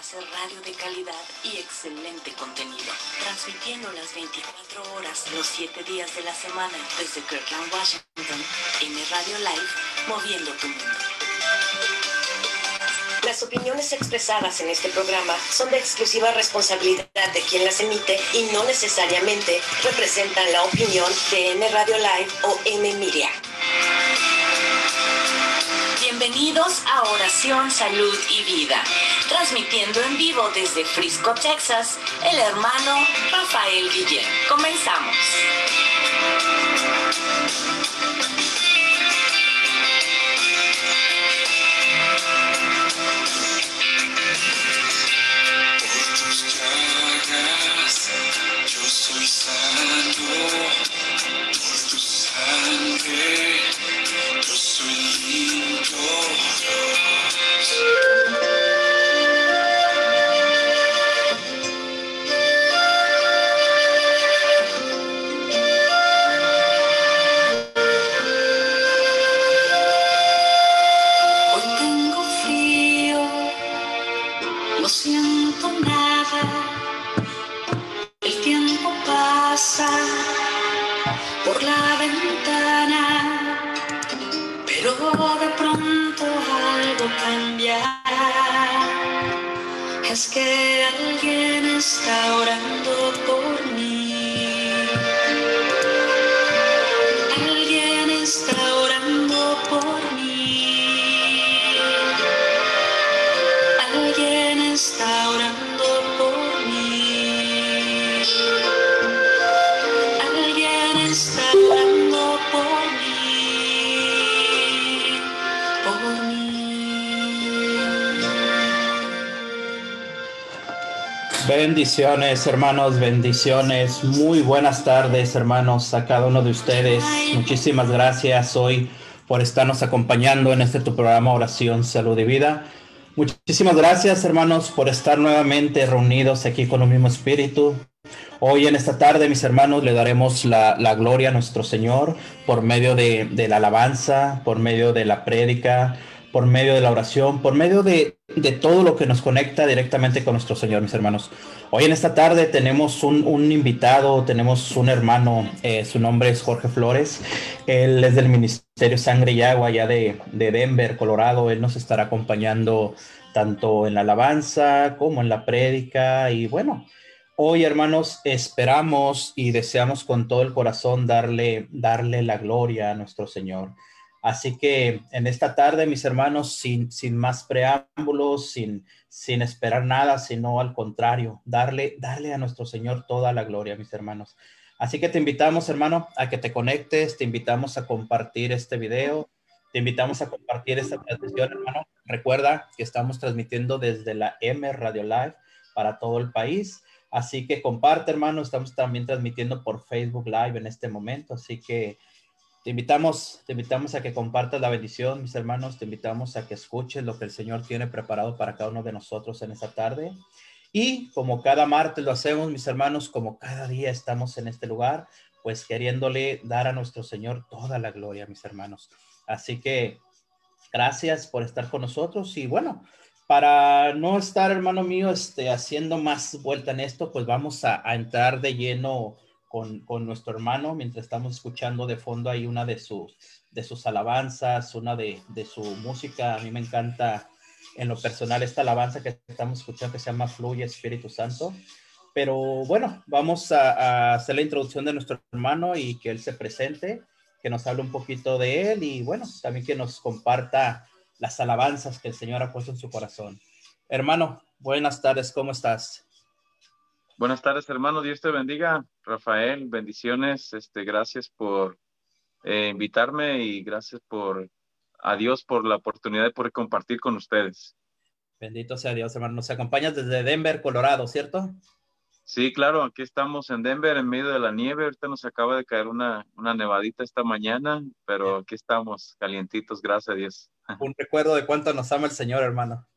hacer radio de calidad y excelente contenido, transmitiendo las 24 horas, los 7 días de la semana desde Kirkland, Washington, en Radio Live, moviendo tu mundo. Las opiniones expresadas en este programa son de exclusiva responsabilidad de quien las emite y no necesariamente representan la opinión de M Radio Live o M Media. Bienvenidos a Oración, Salud y Vida, transmitiendo en vivo desde Frisco, Texas, el hermano Rafael Guillén. Comenzamos. Bendiciones, hermanos, bendiciones. Muy buenas tardes, hermanos, a cada uno de ustedes. Muchísimas gracias hoy por estarnos acompañando en este tu programa Oración, Salud y Vida. Muchísimas gracias, hermanos, por estar nuevamente reunidos aquí con un mismo espíritu. Hoy en esta tarde, mis hermanos, le daremos la, la gloria a nuestro Señor por medio de, de la alabanza, por medio de la prédica, por medio de la oración, por medio de, de todo lo que nos conecta directamente con nuestro Señor, mis hermanos. Hoy en esta tarde tenemos un, un invitado, tenemos un hermano, eh, su nombre es Jorge Flores, él es del Ministerio Sangre y Agua allá de, de Denver, Colorado, él nos estará acompañando tanto en la alabanza como en la prédica y bueno, hoy hermanos esperamos y deseamos con todo el corazón darle, darle la gloria a nuestro Señor. Así que en esta tarde, mis hermanos, sin, sin más preámbulos, sin, sin esperar nada, sino al contrario, darle, darle a nuestro Señor toda la gloria, mis hermanos. Así que te invitamos, hermano, a que te conectes, te invitamos a compartir este video, te invitamos a compartir esta transmisión, hermano. Recuerda que estamos transmitiendo desde la M Radio Live para todo el país. Así que comparte, hermano. Estamos también transmitiendo por Facebook Live en este momento. Así que te invitamos, te invitamos a que compartas la bendición, mis hermanos. Te invitamos a que escuches lo que el Señor tiene preparado para cada uno de nosotros en esta tarde. Y como cada martes lo hacemos, mis hermanos, como cada día estamos en este lugar, pues queriéndole dar a nuestro Señor toda la gloria, mis hermanos. Así que gracias por estar con nosotros y bueno, para no estar, hermano mío, este, haciendo más vuelta en esto, pues vamos a, a entrar de lleno con, con, nuestro hermano mientras estamos escuchando de fondo ahí una de sus, de sus alabanzas, una de, de su música. A mí me encanta en lo personal esta alabanza que estamos escuchando que se llama Fluye Espíritu Santo. Pero bueno, vamos a, a hacer la introducción de nuestro hermano y que él se presente, que nos hable un poquito de él y bueno, también que nos comparta las alabanzas que el Señor ha puesto en su corazón. Hermano, buenas tardes, ¿cómo estás? Buenas tardes, hermano. Dios te bendiga. Rafael, bendiciones. Este, gracias por eh, invitarme y gracias por a Dios por la oportunidad de poder compartir con ustedes. Bendito sea Dios, hermano. Nos acompañas desde Denver, Colorado, ¿cierto? Sí, claro, aquí estamos en Denver, en medio de la nieve. Ahorita nos acaba de caer una, una nevadita esta mañana, pero aquí estamos, calientitos, gracias a Dios. Un recuerdo de cuánto nos ama el Señor, hermano.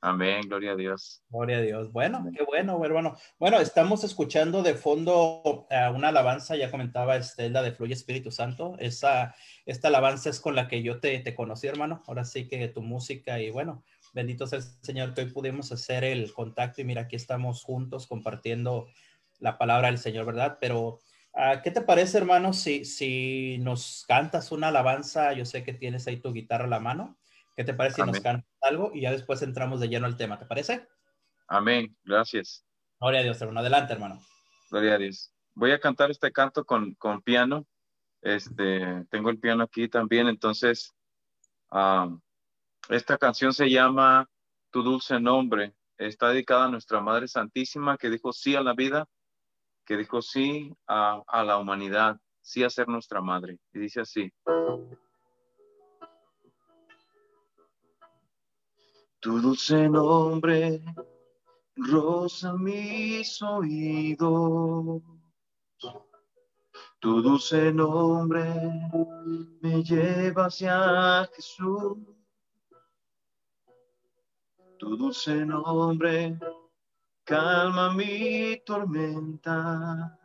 Amén, gloria a Dios. Gloria a Dios. Bueno, qué bueno, hermano. Bueno, estamos escuchando de fondo uh, una alabanza, ya comentaba Estela de Fluye Espíritu Santo. Esa, esta alabanza es con la que yo te, te conocí, hermano. Ahora sí que tu música y bueno, Bendito sea el Señor que hoy pudimos hacer el contacto y mira, aquí estamos juntos compartiendo la palabra del Señor, ¿verdad? Pero, uh, ¿qué te parece, hermano, si, si nos cantas una alabanza? Yo sé que tienes ahí tu guitarra a la mano. ¿Qué te parece Amén. si nos cantas algo y ya después entramos de lleno al tema? ¿Te parece? Amén, gracias. Gloria a Dios, hermano. Adelante, hermano. Gloria a Dios. Voy a cantar este canto con, con piano. Este, tengo el piano aquí también, entonces, um, esta canción se llama Tu dulce nombre. Está dedicada a nuestra Madre Santísima que dijo sí a la vida, que dijo sí a, a la humanidad, sí a ser nuestra madre. Y dice así. Tu dulce nombre rosa mis oídos. Tu dulce nombre me lleva hacia Jesús. Tu dulce nombre calma mi tormenta.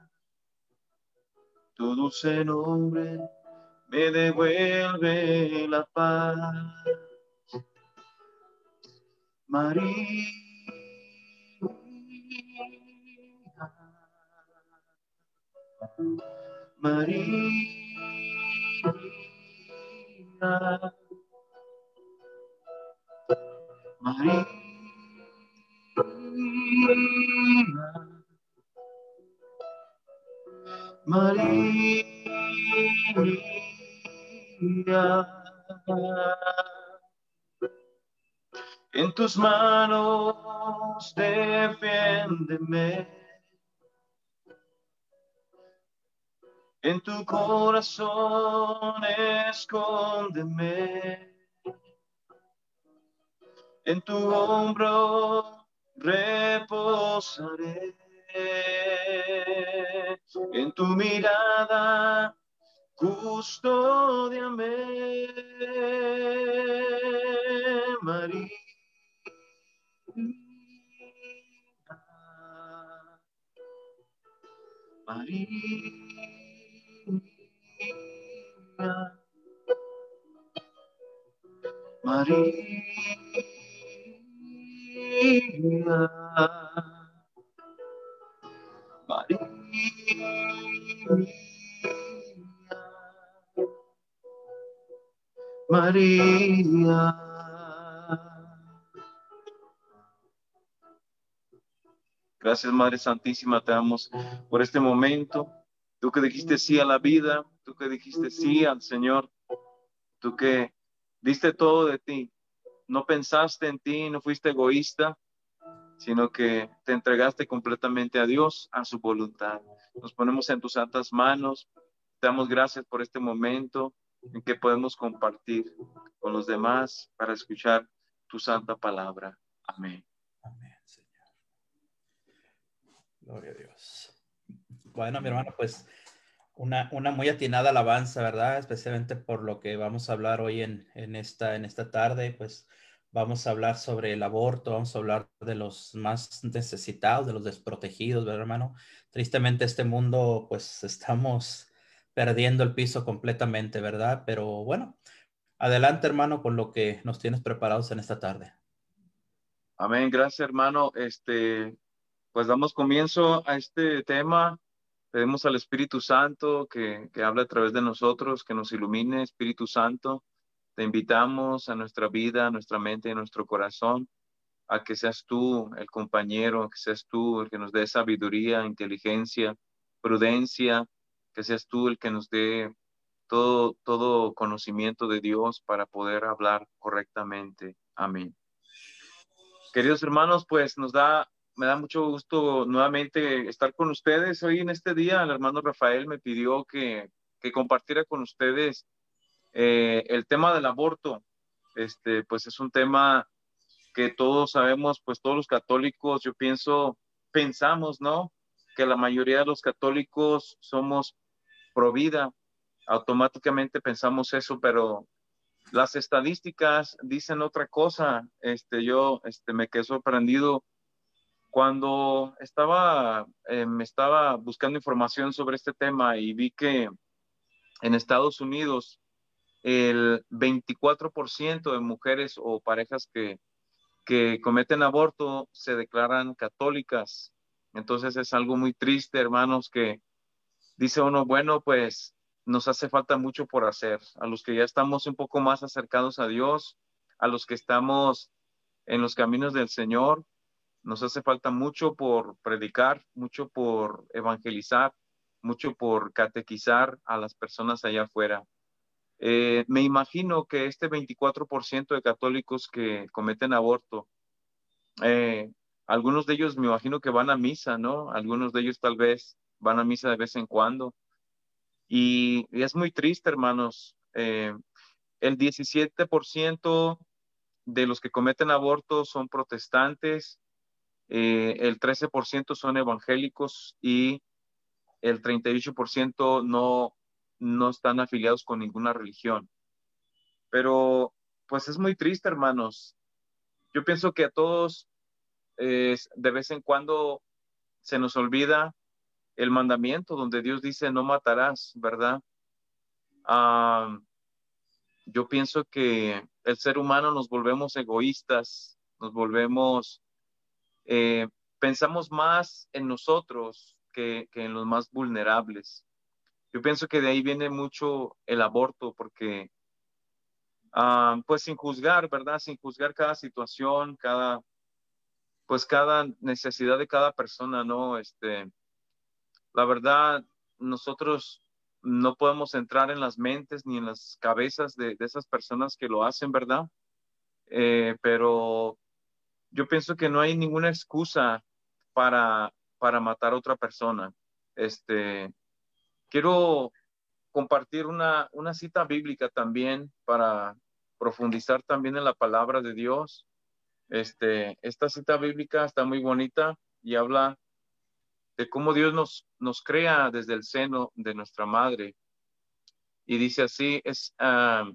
Tu dulce nombre me devuelve la paz. María. María. María. María. En tus manos defiéndeme. En tu corazón escóndeme. En tu hombro reposaré. En tu mirada custodiame, María. María. María. María. Gracias, Madre Santísima, te damos por este momento. Tú que dijiste sí a la vida, tú que dijiste sí al Señor, tú que diste todo de ti, no pensaste en ti, no fuiste egoísta, sino que te entregaste completamente a Dios, a su voluntad. Nos ponemos en tus santas manos, te damos gracias por este momento en que podemos compartir con los demás para escuchar tu santa palabra. Amén Señor. Gloria a Dios. Bueno, mi hermano, pues una, una muy atinada alabanza, ¿verdad? Especialmente por lo que vamos a hablar hoy en, en, esta, en esta tarde, pues vamos a hablar sobre el aborto, vamos a hablar de los más necesitados, de los desprotegidos, ¿verdad, hermano? Tristemente este mundo, pues estamos perdiendo el piso completamente, ¿verdad? Pero bueno, adelante, hermano, con lo que nos tienes preparados en esta tarde. Amén, gracias, hermano. Este, pues damos comienzo a este tema Pedimos al Espíritu Santo que, que hable a través de nosotros, que nos ilumine, Espíritu Santo. Te invitamos a nuestra vida, a nuestra mente y a nuestro corazón, a que seas tú el compañero, que seas tú el que nos dé sabiduría, inteligencia, prudencia, que seas tú el que nos dé todo, todo conocimiento de Dios para poder hablar correctamente. Amén. Queridos hermanos, pues nos da me da mucho gusto nuevamente estar con ustedes. Hoy en este día el hermano Rafael me pidió que, que compartiera con ustedes eh, el tema del aborto. Este, pues es un tema que todos sabemos, pues todos los católicos, yo pienso, pensamos, ¿no? Que la mayoría de los católicos somos pro vida. Automáticamente pensamos eso, pero las estadísticas dicen otra cosa. Este, yo este, me quedé sorprendido cuando estaba, eh, me estaba buscando información sobre este tema y vi que en Estados Unidos el 24% de mujeres o parejas que, que cometen aborto se declaran católicas. Entonces es algo muy triste, hermanos, que dice uno, bueno, pues nos hace falta mucho por hacer. A los que ya estamos un poco más acercados a Dios, a los que estamos en los caminos del Señor, nos hace falta mucho por predicar, mucho por evangelizar, mucho por catequizar a las personas allá afuera. Eh, me imagino que este 24% de católicos que cometen aborto, eh, algunos de ellos me imagino que van a misa, ¿no? Algunos de ellos tal vez van a misa de vez en cuando. Y, es muy triste, hermanos. Eh, el 17% de los que cometen aborto son protestantes, el 13% son evangélicos y el 38% no, no están afiliados con ninguna religión. Pero pues es muy triste, hermanos. Yo pienso que a todos de vez en cuando se nos olvida el mandamiento donde Dios dice no matarás, ¿verdad? Ah, yo pienso que el ser humano nos volvemos egoístas, nos volvemos, eh, pensamos más en nosotros que, en los más vulnerables. Yo pienso que de ahí viene mucho el aborto, porque, ah, pues sin juzgar, ¿verdad? Sin juzgar cada situación, cada, pues cada necesidad de cada persona, ¿no? Este, la verdad, nosotros no podemos entrar en las mentes ni en las cabezas de, esas personas que lo hacen, ¿verdad? Eh, pero yo pienso que no hay ninguna excusa para para matar a otra persona. Este, quiero compartir una, una cita bíblica también para profundizar también en la palabra de Dios. Este, esta cita bíblica está muy bonita y habla de cómo Dios nos, nos crea desde el seno de nuestra madre. Y dice así, es ah,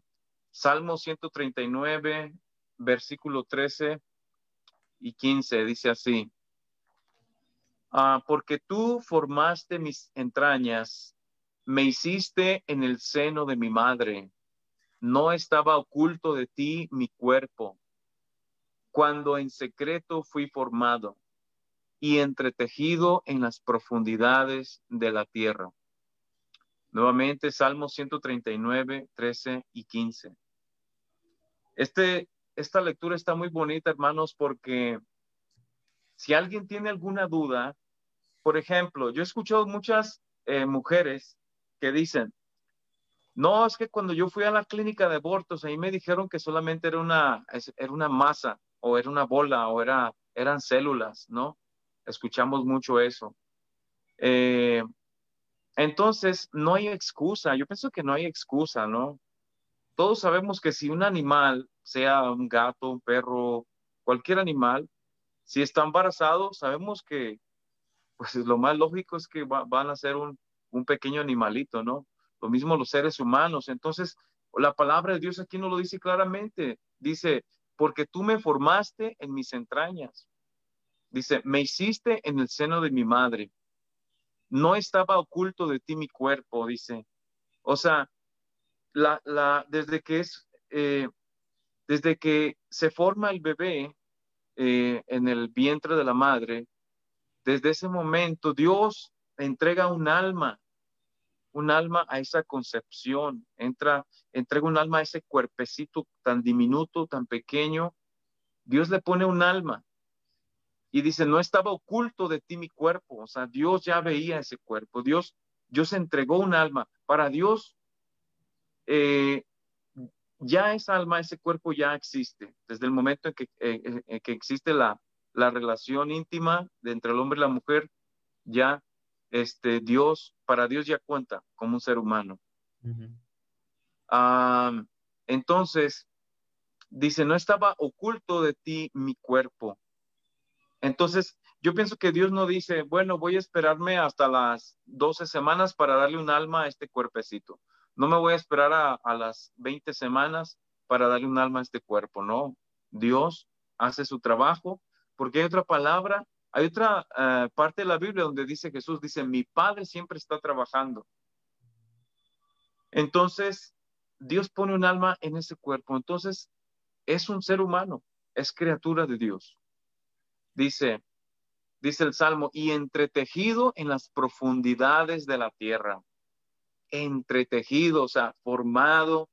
Salmo 139, versículo 13 y 15, dice así, Ah, porque tú formaste mis entrañas, me hiciste en el seno de mi madre. No estaba oculto de ti mi cuerpo, cuando en secreto fui formado y entretejido en las profundidades de la tierra. Nuevamente, Salmo 139, 13 y 15. Este, esta lectura está muy bonita, hermanos, porque si alguien tiene alguna duda, por ejemplo, yo he escuchado muchas eh, mujeres que dicen, no, es que cuando yo fui a la clínica de abortos, ahí me dijeron que solamente era una, era una masa o era una bola o era, eran células, ¿no? Escuchamos mucho eso. Eh, entonces, no hay excusa. Yo pienso que no hay excusa, ¿no? Todos sabemos que si un animal, sea un gato, un perro, cualquier animal, si está embarazado, sabemos que pues lo más lógico es que van a ser un, pequeño animalito, ¿no? Lo mismo los seres humanos. Entonces, la palabra de Dios aquí nos lo dice claramente. Dice, porque tú me formaste en mis entrañas. Dice, me hiciste en el seno de mi madre. No estaba oculto de ti mi cuerpo, dice. O sea, la, eh, desde que se forma el bebé, eh, en el vientre de la madre, desde ese momento Dios entrega un alma, un alma a esa concepción, entra, entrega un alma a ese cuerpecito tan diminuto, tan pequeño. Dios le pone un alma y dice, no estaba oculto de ti mi cuerpo, o sea, Dios ya veía ese cuerpo, Dios, Dios entregó un alma. Para Dios, eh, ya esa alma, ese cuerpo ya existe. Desde el momento en que, eh, eh, que existe la, la, relación íntima de entre el hombre y la mujer, ya este, Dios, para Dios ya cuenta como un ser humano. entonces, dice, no estaba oculto de ti mi cuerpo. Entonces, yo pienso que Dios no dice, bueno, voy a esperarme hasta las 12 semanas para darle un alma a este cuerpecito. No me voy a esperar a, las 20 semanas para darle un alma a este cuerpo, no. Dios hace su trabajo porque hay otra palabra, hay otra eh, parte de la Biblia donde dice Jesús, dice, mi Padre siempre está trabajando. Entonces, Dios pone un alma en ese cuerpo. Entonces, es un ser humano, es criatura de Dios. Dice, dice el Salmo, y entretejido en las profundidades de la tierra. Entretejido, o sea, formado.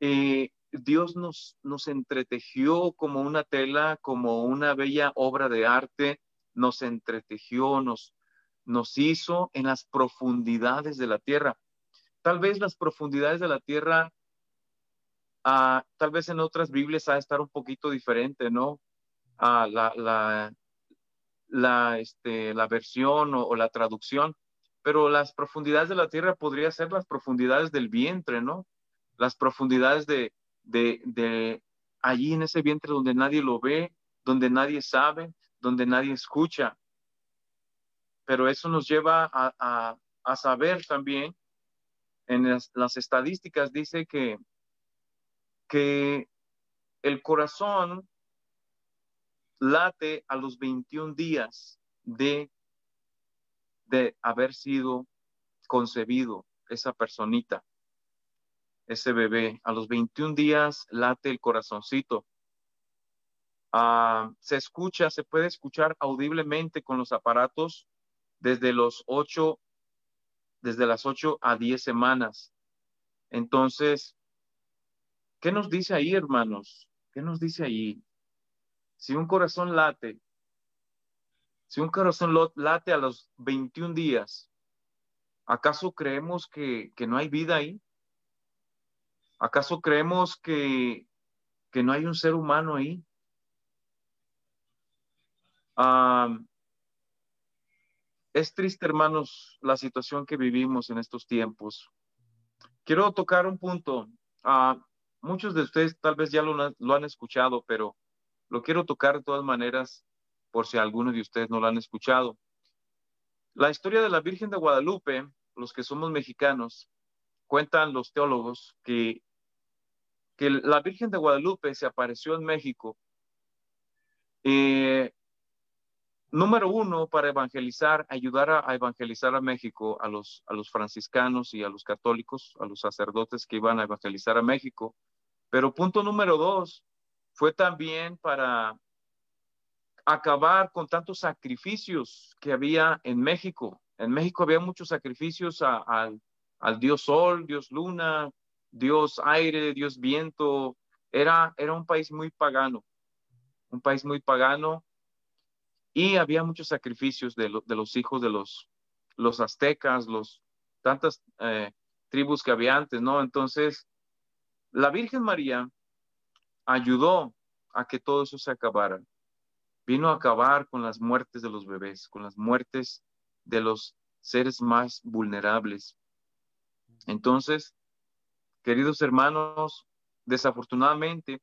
Eh, Dios nos, nos entretejió como una tela, como una bella obra de arte, nos entretejió, nos, nos hizo en las profundidades de la tierra. Tal vez las profundidades de la tierra, ah, tal vez en otras Biblias ha de estar un poquito diferente, ¿no? Ah, la, la, la, este, la versión o, la traducción, pero las profundidades de la tierra podría ser las profundidades del vientre, ¿no? Las profundidades de, de, de allí en ese vientre donde nadie lo ve, donde nadie sabe, donde nadie escucha. Pero eso nos lleva a, a, saber también, en las, estadísticas dice que, que el corazón late a los 21 días de, de haber sido concebido esa personita, ese bebé. A los 21 días late el corazoncito. Ah, se escucha, se puede escuchar audiblemente con los aparatos desde los 8, desde las 8 a 10 semanas. Entonces, ¿qué nos dice ahí, hermanos? ¿Qué nos dice ahí? Si un corazón late, si un corazón late a los 21 días, ¿acaso creemos que, no hay vida ahí? ¿Acaso creemos que, que no hay un ser humano ahí? es triste, hermanos, la situación que vivimos en estos tiempos. Quiero tocar un punto. Uh, muchos de ustedes tal vez ya lo, lo, han escuchado, pero lo quiero tocar de todas maneras por si alguno de ustedes no lo han escuchado. La historia de la Virgen de Guadalupe, los que somos mexicanos, cuentan los teólogos que, que la Virgen de Guadalupe se apareció en México eh, número uno, para evangelizar, ayudar a, evangelizar a México, a los, a los franciscanos y a los católicos, a los sacerdotes que iban a evangelizar a México. Pero punto número dos, fue también para acabar con tantos sacrificios que había en México. En México había muchos sacrificios al, dios sol, dios luna, dios aire, dios viento. Era, era un país muy pagano, un país muy pagano y había muchos sacrificios de, los hijos de los, los aztecas, los tantas eh, tribus que había antes, ¿no? Entonces, la Virgen María ayudó a que todo eso se acabara. Vino a acabar con las muertes de los bebés, con las muertes de los seres más vulnerables. Entonces, queridos hermanos, desafortunadamente,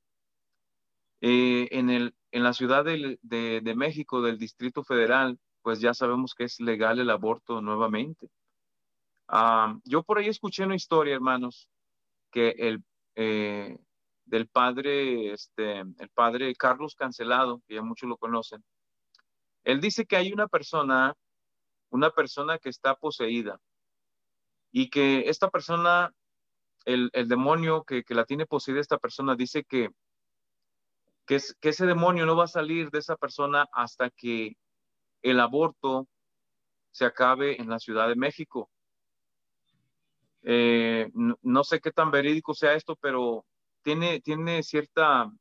eh, en, el, en la Ciudad de, México, del Distrito Federal, pues ya sabemos que es legal el aborto nuevamente. Ah, yo por ahí escuché una historia, hermanos, que el eh, del padre, este, el padre Carlos Cancelado, que ya muchos lo conocen, él dice que hay una persona, una persona que está poseída y que esta persona, el, demonio que, que la tiene poseída, esta persona dice que que, ese demonio no va a salir de esa persona hasta que el aborto se acabe en la Ciudad de México. Eh, no, sé qué tan verídico sea esto, pero tiene, tiene cierta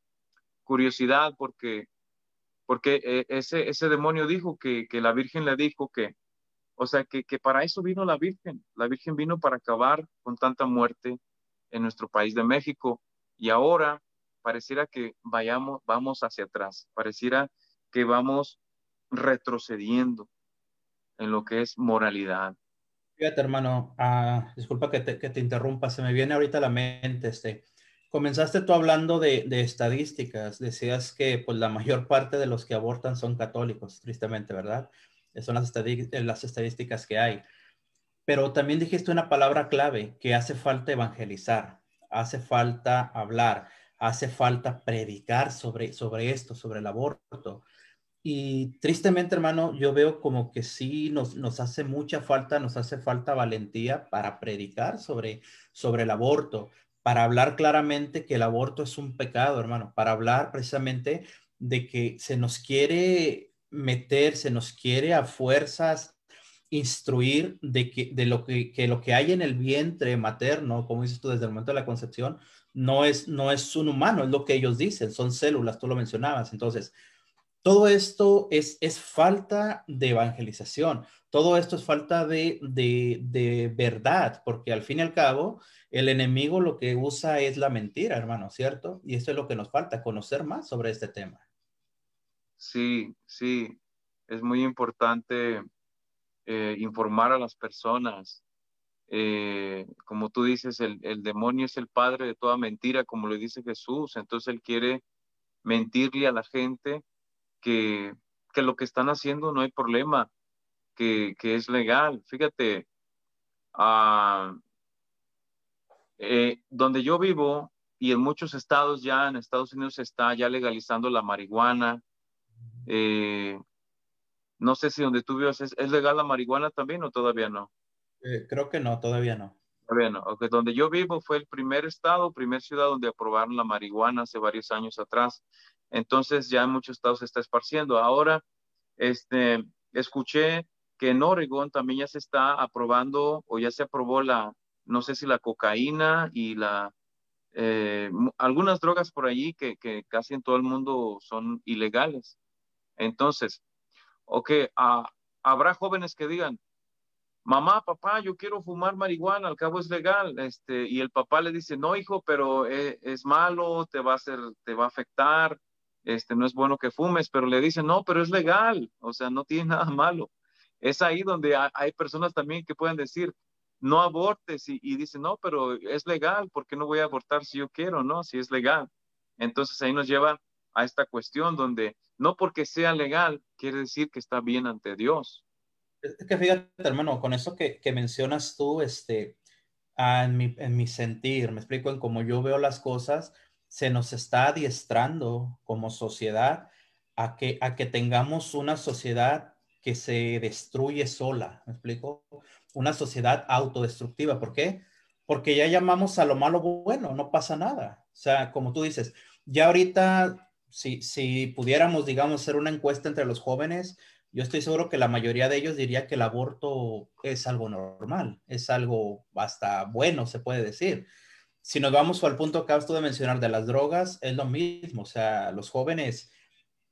curiosidad porque, porque eh, ese, ese demonio dijo que, la Virgen le dijo que, o sea, que, que para eso vino la Virgen. La Virgen vino para acabar con tanta muerte en nuestro país de México. Y ahora pareciera que vayamos, vamos hacia atrás, pareciera que vamos retrocediendo en lo que es moralidad. Fíjate, hermano, ah, disculpa que te, que te, interrumpa, se me viene ahorita la mente, este, comenzaste tú hablando de, estadísticas, decías que pues la mayor parte de los que abortan son católicos, tristemente, ¿verdad? Son las, las estadísticas que hay. Pero también dijiste una palabra clave, que hace falta evangelizar, hace falta hablar hace falta predicar sobre, sobre esto, sobre el aborto. Y tristemente, hermano, yo veo como que sí nos, nos hace mucha falta, nos hace falta valentía para predicar sobre, sobre el aborto. Para hablar claramente que el aborto es un pecado, hermano, para hablar precisamente de que se nos quiere meter, se nos quiere a fuerzas instruir de que de lo que, que, lo que hay en el vientre materno, como dices tú desde el momento de la concepción, no es no es un humano, es lo que ellos dicen, son células, tú lo mencionabas. Entonces, todo esto es, es falta de evangelización, todo esto es falta de, de, de verdad, porque al fin y al cabo, el enemigo lo que usa es la mentira, hermano, ¿cierto? Y eso es lo que nos falta, conocer más sobre este tema. Sí, sí, es muy importante eh, informar a las personas. Eh, como tú dices, el, el, demonio es el padre de toda mentira, como le dice Jesús. Entonces él quiere mentirle a la gente que, que lo que están haciendo no hay problema, que, que es legal. Fíjate, uh, eh, donde yo vivo y en muchos estados ya, en Estados Unidos se está ya legalizando la marihuana, eh, no sé si donde tú vives es, es, legal la marihuana también o todavía no. Eh, creo que no, todavía no. Todavía no. Okay. Donde yo vivo fue el primer estado, primer ciudad donde aprobaron la marihuana hace varios años atrás. Entonces ya muchos estados se está esparciendo. Ahora, este, escuché que en Oregon también ya se está aprobando o ya se aprobó la, no sé si la cocaína y la, eh, algunas drogas por allí que, que, casi en todo el mundo son ilegales. Entonces, ok, uh, habrá jóvenes que digan, mamá, papá, yo quiero fumar marihuana, al cabo es legal, este, y el papá le dice, no, hijo, pero es, es, malo, te va a hacer, te va a afectar, este, no es bueno que fumes, pero le dice, no, pero es legal, o sea, no tiene nada malo. Es ahí donde hay personas también que pueden decir, no abortes, y, dicen, no, pero es legal, ¿por qué no voy a abortar si yo quiero, no? Si es legal. Entonces ahí nos lleva a esta cuestión donde no porque sea legal quiere decir que está bien ante Dios. Es que fíjate, hermano, con eso que, que mencionas tú, este, ah, en, mi, en mi sentir, me explico, en cómo yo veo las cosas, se nos está adiestrando como sociedad a que, a que tengamos una sociedad que se destruye sola, ¿me explico? Una sociedad autodestructiva. ¿Por qué? Porque ya llamamos a lo malo bueno, no pasa nada. O sea, como tú dices, ya ahorita si, si pudiéramos, digamos, hacer una encuesta entre los jóvenes, yo estoy seguro que la mayoría de ellos diría que el aborto es algo normal, es algo hasta bueno, se puede decir. Si nos vamos al punto que acabas tú de mencionar de las drogas, es lo mismo, o sea, los jóvenes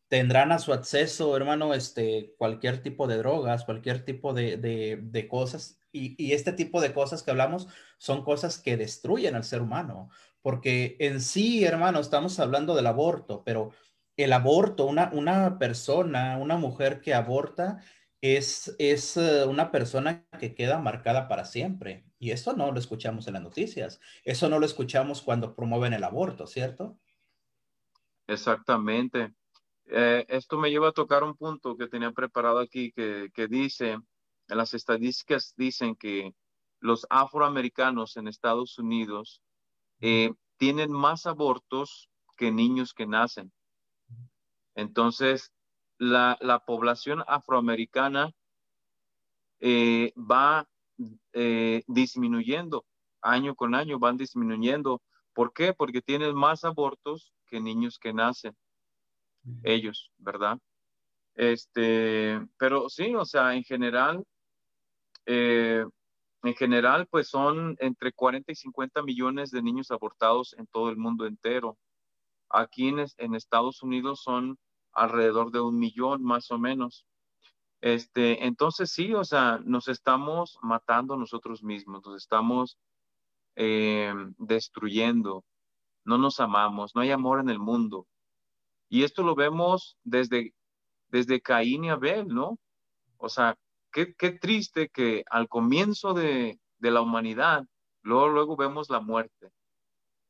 tendrán a su acceso, hermano, este, cualquier tipo de drogas, cualquier tipo de, de, de cosas, y, y, este tipo de cosas que hablamos son cosas que destruyen al ser humano porque en sí, hermano, estamos hablando del aborto, pero el aborto, una, una persona, una mujer que aborta, es, es eh, una persona que queda marcada para siempre. Y eso no lo escuchamos en las noticias. Eso no lo escuchamos cuando promueven el aborto, ¿cierto? Exactamente. Eh, esto me lleva a tocar un punto que tenía preparado aquí que, que dice, en las estadísticas dicen que los afroamericanos en Estados Unidos eh, tienen más abortos que niños que nacen. Entonces, la, la población afroamericana eh, va eh, disminuyendo año con año, van disminuyendo. ¿Por qué? Porque tienen más abortos que niños que nacen. Ellos, ¿verdad? Este, pero sí, o sea, en general, eh, en general, pues son entre 40 y 50 millones de niños abortados en todo el mundo entero. Aquí en, en Estados Unidos son alrededor de un millón más o menos. Este, entonces sí, o sea, nos estamos matando nosotros mismos, nos estamos eh, destruyendo, no nos amamos, no hay amor en el mundo. Y esto lo vemos desde, desde Caín y Abel, ¿no? O sea, qué, qué triste que al comienzo de, de la humanidad, luego, luego vemos la muerte,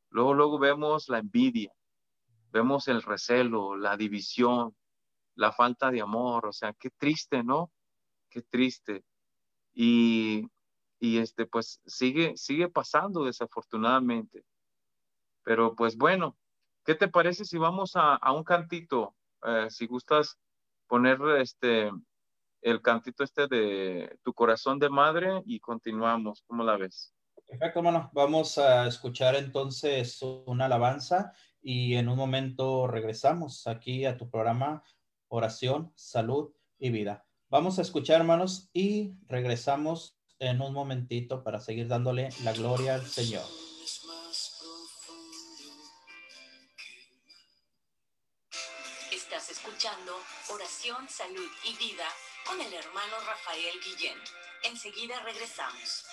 luego, luego vemos la envidia, vemos el recelo, la división, la falta de amor, o sea, qué triste, ¿no? Qué triste. Y, y este, pues sigue, sigue pasando desafortunadamente. Pero pues bueno, ¿qué te parece si vamos a, a un cantito? Eh, si gustas poner este el cantito este de Tu corazón de madre y continuamos. ¿Cómo la ves? Perfecto, hermano. Vamos a escuchar entonces una alabanza y en un momento regresamos aquí a tu programa Oración, Salud y Vida. Vamos a escuchar, hermanos, y regresamos en un momentito para seguir dándole la gloria al Señor. Estás escuchando Oración, Salud y Vida con el hermano Rafael Guillén. Enseguida regresamos.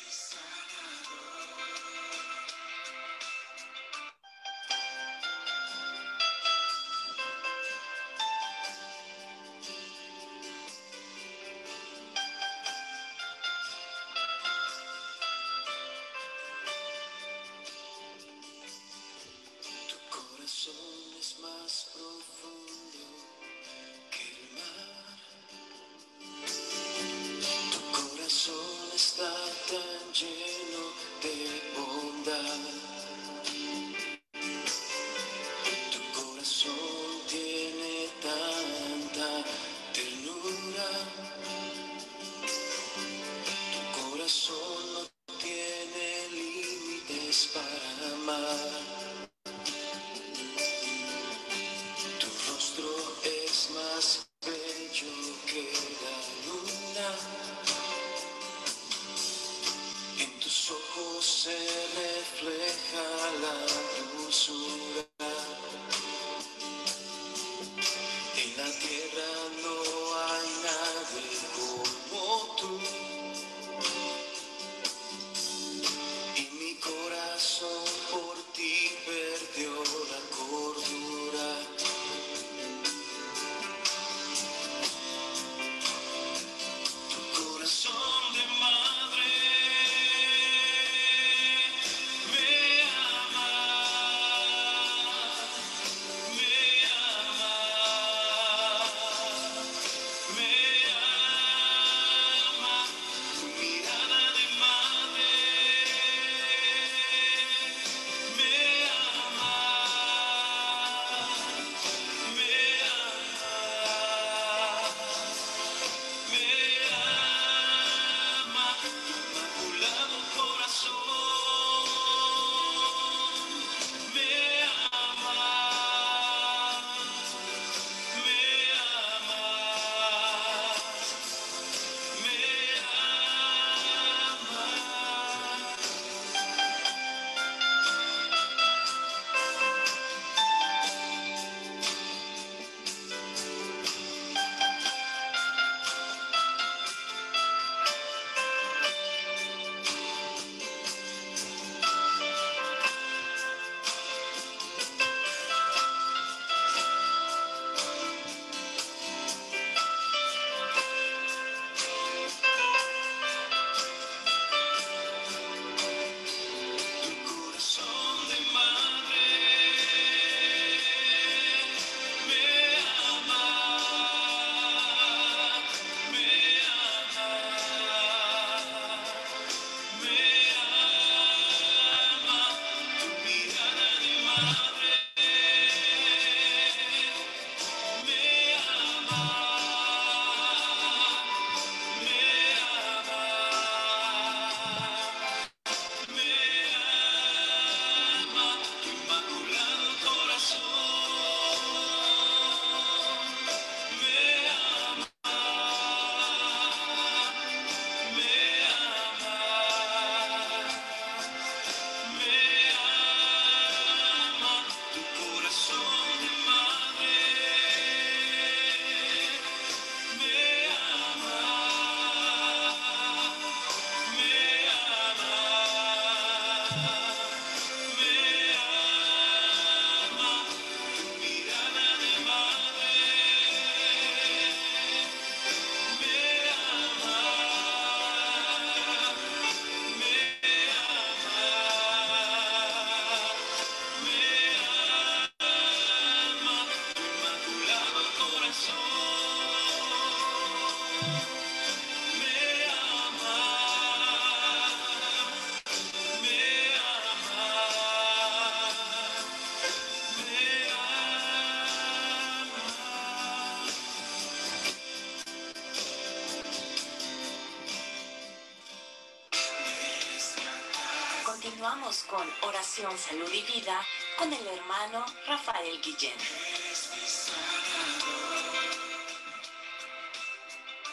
Continuamos con Oración, Salud y Vida con el hermano Rafael Guillén.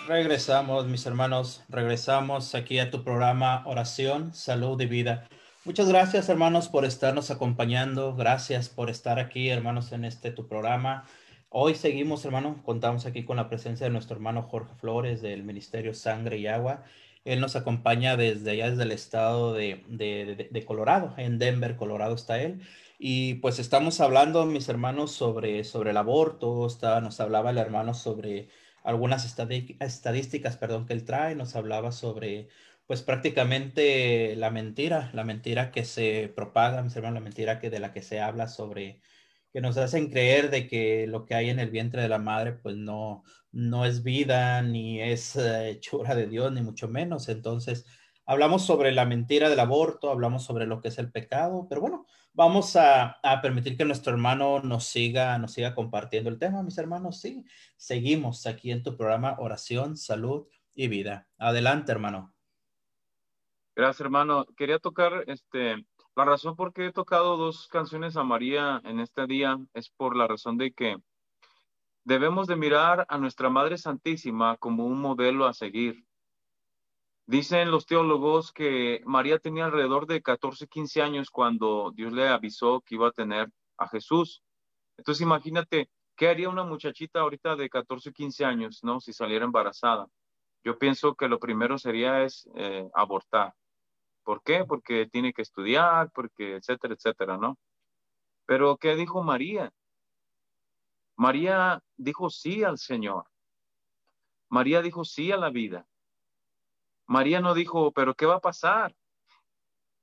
Regresamos, mis hermanos, regresamos aquí a tu programa Oración, Salud y Vida. Muchas gracias, hermanos, por estarnos acompañando. Gracias por estar aquí, hermanos, en este tu programa. Hoy seguimos, hermano, contamos aquí con la presencia de nuestro hermano Jorge Flores del Ministerio Sangre y Agua. Él nos acompaña desde allá, desde el estado de, Colorado, en Denver, Colorado está él. Y pues estamos hablando, mis hermanos, sobre, sobre el aborto. Está, nos hablaba el hermano sobre algunas estadísticas, perdón, que él trae. Nos hablaba sobre, pues prácticamente la mentira, la mentira que se propaga, mis hermanos, la mentira que de la que se habla sobre que nos hacen creer de que lo que hay en el vientre de la madre pues no, no es vida, ni es eh, hechura de Dios, ni mucho menos. Entonces, hablamos sobre la mentira del aborto, hablamos sobre lo que es el pecado, pero bueno, vamos a, a, permitir que nuestro hermano nos siga, nos siga compartiendo el tema, mis hermanos. Sí, seguimos aquí en tu programa Oración, Salud y Vida. Adelante, hermano. Gracias, hermano. Quería tocar este la razón por qué he tocado dos canciones a María en este día es por la razón de que debemos de mirar a nuestra Madre Santísima como un modelo a seguir. Dicen los teólogos que María tenía alrededor de 14, 15 años cuando Dios le avisó que iba a tener a Jesús. Entonces imagínate, ¿qué haría una muchachita ahorita de 14, 15 años, no? Si saliera embarazada. Yo pienso que lo primero sería es eh, abortar. ¿Por qué? Porque tiene que estudiar, porque etcétera, etcétera, ¿no? Pero ¿qué dijo María? María dijo sí al Señor. María dijo sí a la vida. María no dijo, pero ¿qué va a pasar?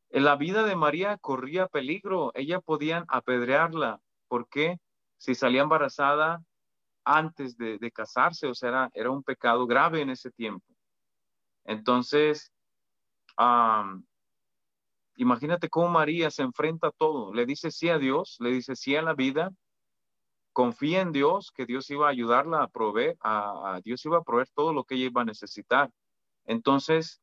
En la vida de María corría peligro. Ella podían apedrearla. ¿Por qué? Si salía embarazada antes de, casarse, o sea, era, era, un pecado grave en ese tiempo. Entonces, Imagínate cómo María se enfrenta a todo. Le dice sí a Dios, le dice sí a la vida, confía en Dios, que Dios iba a ayudarla a proveer, a, Dios iba a proveer todo lo que ella iba a necesitar. Entonces,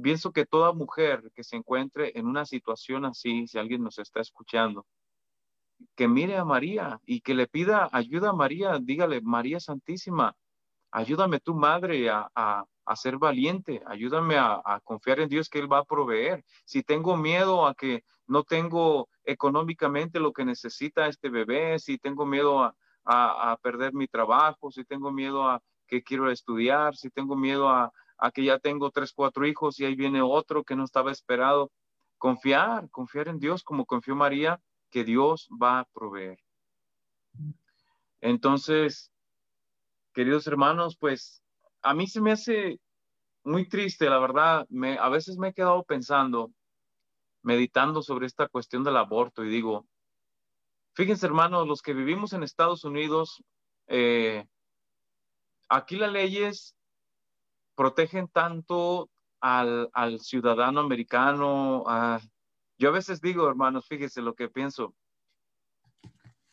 pienso que toda mujer que se encuentre en una situación así, si alguien nos está escuchando, que mire a María y que le pida ayuda a María, dígale, María Santísima, ayúdame tu madre a, a ser valiente, ayúdame a, confiar en Dios que Él va a proveer. Si tengo miedo a que no tengo económicamente lo que necesita este bebé, si tengo miedo a, perder mi trabajo, si tengo miedo a que quiero estudiar, si tengo miedo a, a que ya tengo tres, cuatro hijos y ahí viene otro que no estaba esperado, confiar, confiar en Dios como confió María, que Dios va a proveer. Entonces, queridos hermanos, pues a mí se me hace muy triste, la verdad. A veces me he quedado pensando, meditando sobre esta cuestión del aborto y digo, fíjense hermanos, los que vivimos en Estados Unidos, eh, aquí las leyes protegen tanto al, ciudadano americano. yo a veces digo, hermanos, fíjense lo que pienso.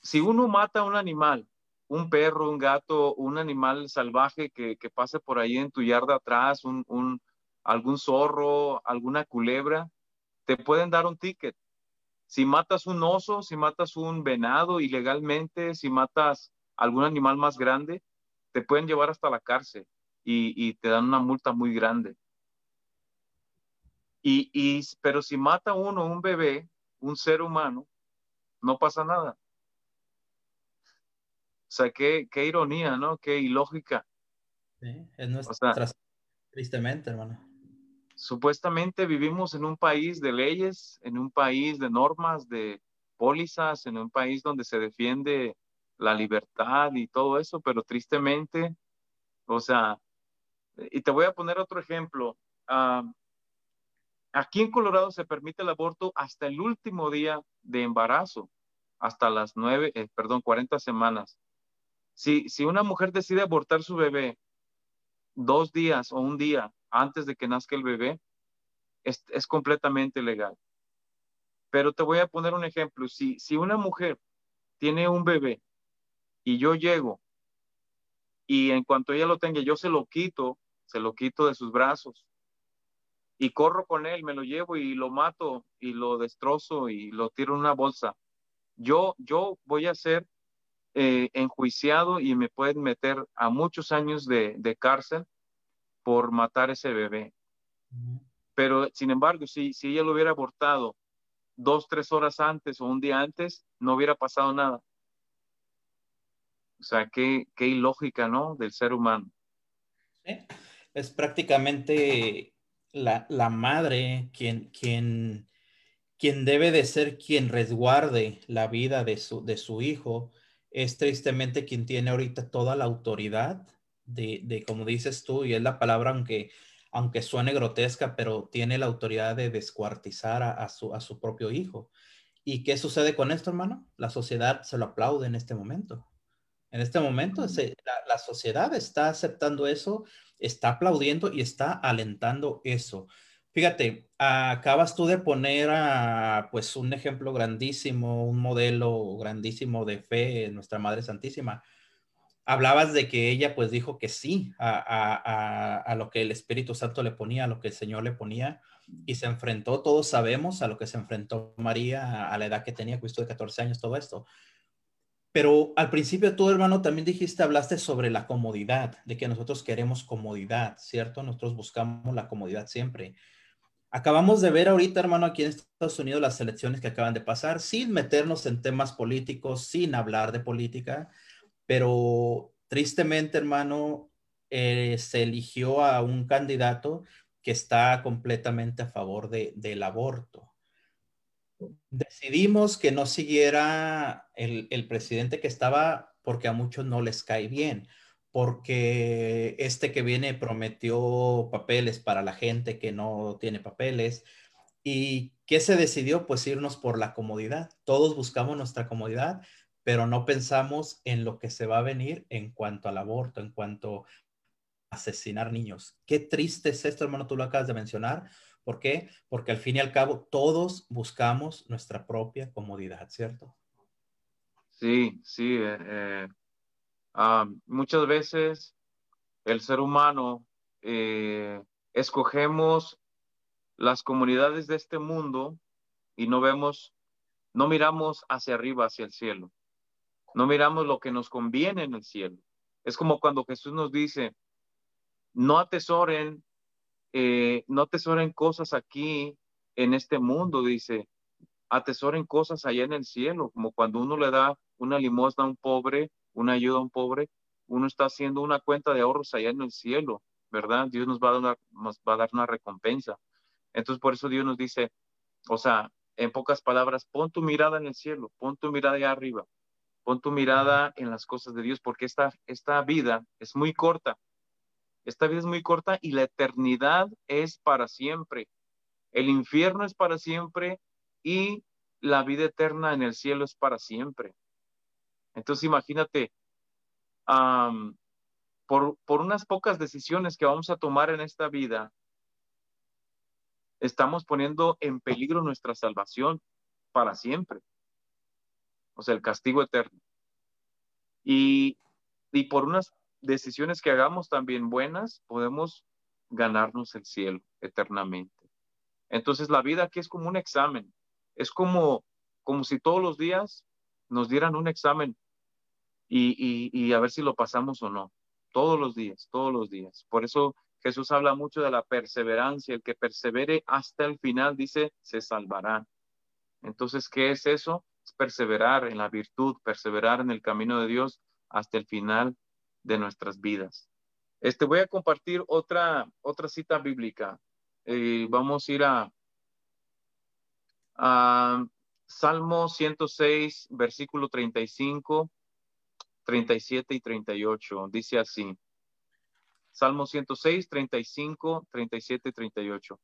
Si uno mata a un animal, un perro, un gato, un animal salvaje que, pase por ahí en tu yarda atrás, un, algún zorro, alguna culebra, te pueden dar un ticket. Si matas un oso, si matas un venado ilegalmente, si matas algún animal más grande, te pueden llevar hasta la cárcel y, te dan una multa muy grande. Y, y, pero si mata uno, un bebé, un ser humano, no pasa nada. O sea, qué, qué ironía, ¿no? Qué ilógica. Sí, es nuestra, tristemente, hermano. Supuestamente vivimos en un país de leyes, en un país de normas, de pólizas, en un país donde se defiende la libertad y todo eso, pero tristemente, o sea, y te voy a poner otro ejemplo. Ah, aquí en Colorado se permite el aborto hasta el último día de embarazo, hasta las nueve, eh, perdón, 40 semanas. Si, si una mujer decide abortar su bebé dos días o un día antes de que nazca el bebé, es, es completamente legal. Pero te voy a poner un ejemplo. Si, si una mujer tiene un bebé y yo llego y en cuanto ella lo tenga, yo se lo quito, se lo quito de sus brazos y corro con él, me lo llevo y lo mato y lo destrozo y lo tiro en una bolsa. Yo, yo voy a ser eh, enjuiciado y me pueden meter a muchos años de, de cárcel por matar ese bebé. Pero, sin embargo, si, si ella lo hubiera abortado dos, tres horas antes o un día antes, no hubiera pasado nada. O sea, qué, qué ilógica, ¿no? Del ser humano. Es prácticamente la, la, madre quien, quien, quien debe de ser quien resguarde la vida de su, de su hijo. Es tristemente quien tiene ahorita toda la autoridad de, de, como dices tú, y es la palabra, aunque aunque suene grotesca, pero tiene la autoridad de descuartizar a, su, a su propio hijo. ¿Y qué sucede con esto, hermano? La sociedad se lo aplaude en este momento. En este momento la, sociedad está aceptando eso, está aplaudiendo y está alentando eso. Fíjate, acabas tú de poner a, pues un ejemplo grandísimo, un modelo grandísimo de fe en nuestra Madre Santísima hablabas de que ella pues dijo que sí a, lo que el Espíritu Santo le ponía, a lo que el Señor le ponía, y se enfrentó, todos sabemos, a lo que se enfrentó María a la edad que tenía, justo de 14 años, todo esto. Pero al principio tú, hermano, también dijiste, hablaste sobre la comodidad, de que nosotros queremos comodidad, ¿cierto? Nosotros buscamos la comodidad siempre. Acabamos de ver ahorita, hermano, aquí en Estados Unidos las elecciones que acaban de pasar, sin meternos en temas políticos, sin hablar de política, pero tristemente, hermano, eh, se eligió a un candidato que está completamente a favor de, del aborto. Decidimos que no siguiera el, el presidente que estaba porque a muchos no les cae bien, porque este que viene prometió papeles para la gente que no tiene papeles. ¿Y qué se decidió? Pues irnos por la comodidad. Todos buscamos nuestra comodidad pero no pensamos en lo que se va a venir en cuanto al aborto, en cuanto a asesinar niños. Qué triste es esto, hermano, tú lo acabas de mencionar. ¿Por qué? Porque al fin y al cabo todos buscamos nuestra propia comodidad, ¿cierto? Sí, sí. Eh, eh, ah, muchas veces el ser humano eh, escogemos las comunidades de este mundo y no vemos, no miramos hacia arriba, hacia el cielo. No miramos lo que nos conviene en el cielo. Es como cuando Jesús nos dice, no atesoren, eh, no atesoren cosas aquí en este mundo, dice, atesoren cosas allá en el cielo, como cuando uno le da una limosna a un pobre, una ayuda a un pobre, uno está haciendo una cuenta de ahorros allá en el cielo, ¿verdad? Dios nos va a dar nos va a dar una recompensa. Entonces, por eso Dios nos dice, o sea, en pocas palabras, pon tu mirada en el cielo, pon tu mirada allá arriba, Pon tu mirada en las cosas de Dios porque esta, esta vida es muy corta. Esta vida es muy corta y la eternidad es para siempre. El infierno es para siempre y la vida eterna en el cielo es para siempre. Entonces imagínate, por, por unas pocas decisiones que vamos a tomar en esta vida, estamos poniendo en peligro nuestra salvación para siempre o sea, el castigo eterno. Y, y por unas decisiones que hagamos también buenas, podemos ganarnos el cielo eternamente. Entonces la vida aquí es como un examen, es como, como si todos los días nos dieran un examen y, y, a ver si lo pasamos o no, todos los días, todos los días. Por eso Jesús habla mucho de la perseverancia, el que persevere hasta el final, dice, se salvará. Entonces, ¿qué es eso? perseverar en la virtud, perseverar en el camino de Dios hasta el final de nuestras vidas. Este, voy a compartir otra, otra cita bíblica. Eh, vamos a ir a, a Salmo 106, versículo 35, 37 y 38. Dice así. Salmo 106, 35, 37 y 38.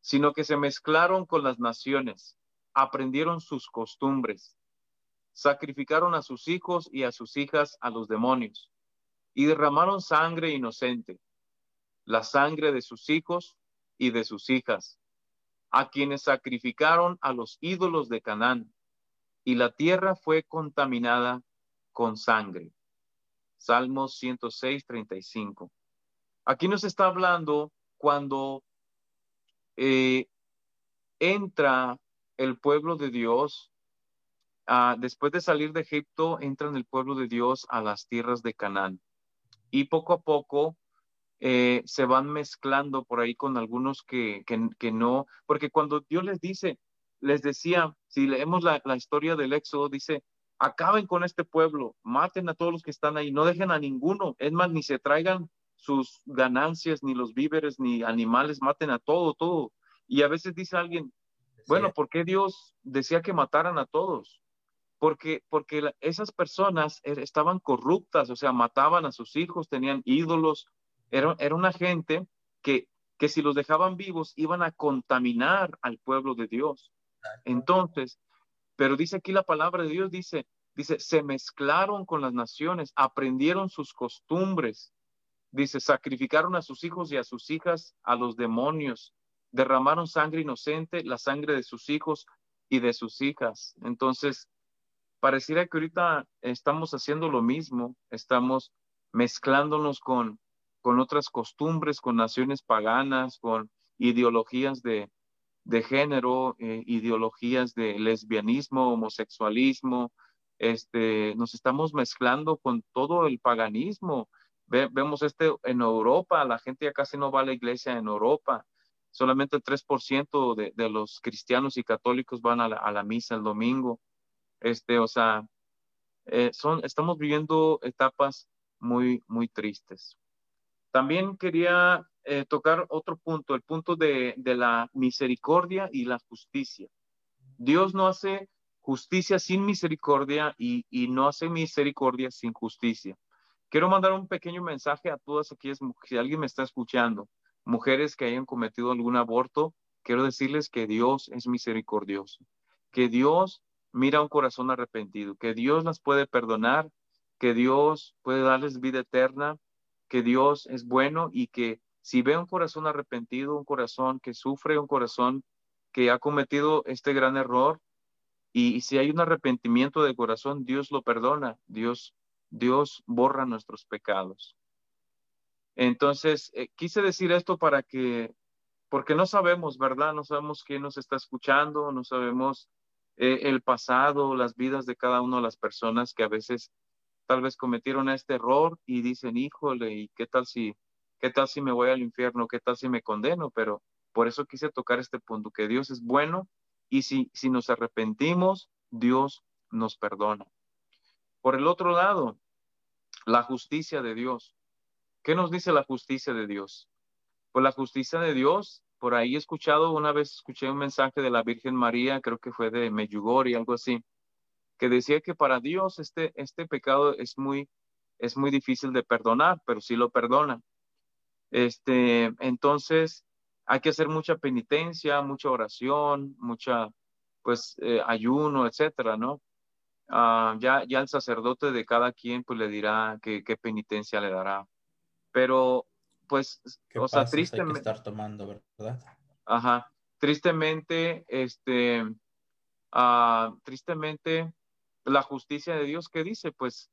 Sino que se mezclaron con las naciones aprendieron sus costumbres, sacrificaron a sus hijos y a sus hijas a los demonios, y derramaron sangre inocente, la sangre de sus hijos y de sus hijas, a quienes sacrificaron a los ídolos de Canaán, y la tierra fue contaminada con sangre. Salmos 106, 35. Aquí nos está hablando cuando eh, entra el pueblo de Dios, ah, después de salir de Egipto, entra en el pueblo de Dios a las tierras de Canaán. Y poco a poco eh, se van mezclando por ahí con algunos que, que, no, porque cuando Dios les dice, les decía, si leemos la, la historia del Éxodo, dice, acaben con este pueblo, maten a todos los que están ahí, no dejen a ninguno, es más, ni se traigan sus ganancias, ni los víveres, ni animales, maten a todo, todo. Y a veces dice alguien, bueno, ¿por qué Dios decía que mataran a todos? Porque, porque esas personas er, estaban corruptas, o sea, mataban a sus hijos, tenían ídolos, era, era una gente que, que si los dejaban vivos iban a contaminar al pueblo de Dios. Entonces, pero dice aquí la palabra de Dios, dice, dice, se mezclaron con las naciones, aprendieron sus costumbres, dice, sacrificaron a sus hijos y a sus hijas a los demonios, derramaron sangre inocente, la sangre de sus hijos y de sus hijas. Entonces, pareciera que ahorita estamos haciendo lo mismo, estamos mezclándonos con, con otras costumbres, con naciones paganas, con ideologías de, de género, eh, ideologías de lesbianismo, homosexualismo, este, nos estamos mezclando con todo el paganismo. vemos este en Europa, la gente ya casi no va a la iglesia en Europa, solamente el 3% de, de los cristianos y católicos van a la, misa el domingo. Este, o sea, eh, son, estamos viviendo etapas muy, muy tristes. También quería eh, tocar otro punto, el punto de, la misericordia y la justicia. Dios no hace justicia sin misericordia y, no hace misericordia sin justicia. Quiero mandar un pequeño mensaje a todas aquellas mujeres, si alguien me está escuchando, mujeres que hayan cometido algún aborto, quiero decirles que Dios es misericordioso, que Dios mira un corazón arrepentido, que Dios las puede perdonar, que Dios puede darles vida eterna, que Dios es bueno y que si ve un corazón arrepentido, un corazón que sufre, un corazón que ha cometido este gran error, y, si hay un arrepentimiento de corazón, Dios lo perdona, Dios, Dios borra nuestros pecados. Entonces, eh, quise decir esto para que, porque no sabemos, ¿verdad? No sabemos quién nos está escuchando, no sabemos eh, el pasado, las vidas de cada una de las personas que a veces tal vez cometieron este error y dicen, híjole, ¿y qué tal si ¿Qué tal si me voy al infierno? ¿Qué tal si me condeno? Pero por eso quise tocar este punto, que Dios es bueno y si, si nos arrepentimos, Dios nos perdona. Por el otro lado, la justicia de Dios. ¿Qué nos dice la justicia de Dios? Pues la justicia de Dios, por ahí he escuchado, una vez escuché un mensaje de la Virgen María, creo que fue de Meyugori, algo así, que decía que para Dios este, este pecado es muy, es muy difícil de perdonar, pero sí lo perdona. Este, entonces, hay que hacer mucha penitencia, mucha oración, mucha, pues, eh, ayuno, etcétera, ¿no? Ah, ya, ya el sacerdote de cada quien, pues, le dirá qué, penitencia le dará. Pero, pues, o sea, tristemente. estar tomando, ¿verdad? Ajá. Tristemente, este, ah, tristemente, la justicia de Dios, ¿qué dice? Pues,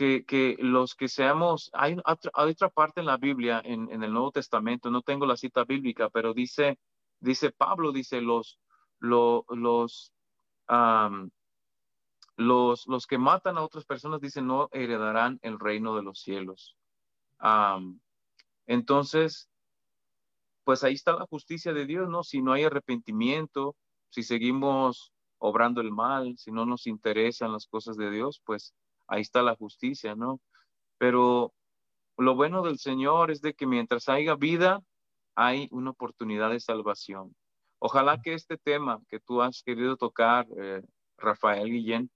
que, los que seamos, hay, otra parte en la Biblia, en, el Nuevo Testamento, no tengo la cita bíblica, pero dice, dice Pablo, dice los, los, los, los, que matan a otras personas, dicen, no heredarán el reino de los cielos. entonces, pues ahí está la justicia de Dios, ¿no? Si no hay arrepentimiento, si seguimos obrando el mal, si no nos interesan las cosas de Dios, pues ahí está la justicia, ¿no? Pero lo bueno del Señor es de que mientras haya vida, hay una oportunidad de salvación. Ojalá que este tema que tú has querido tocar, eh, Rafael Guillén,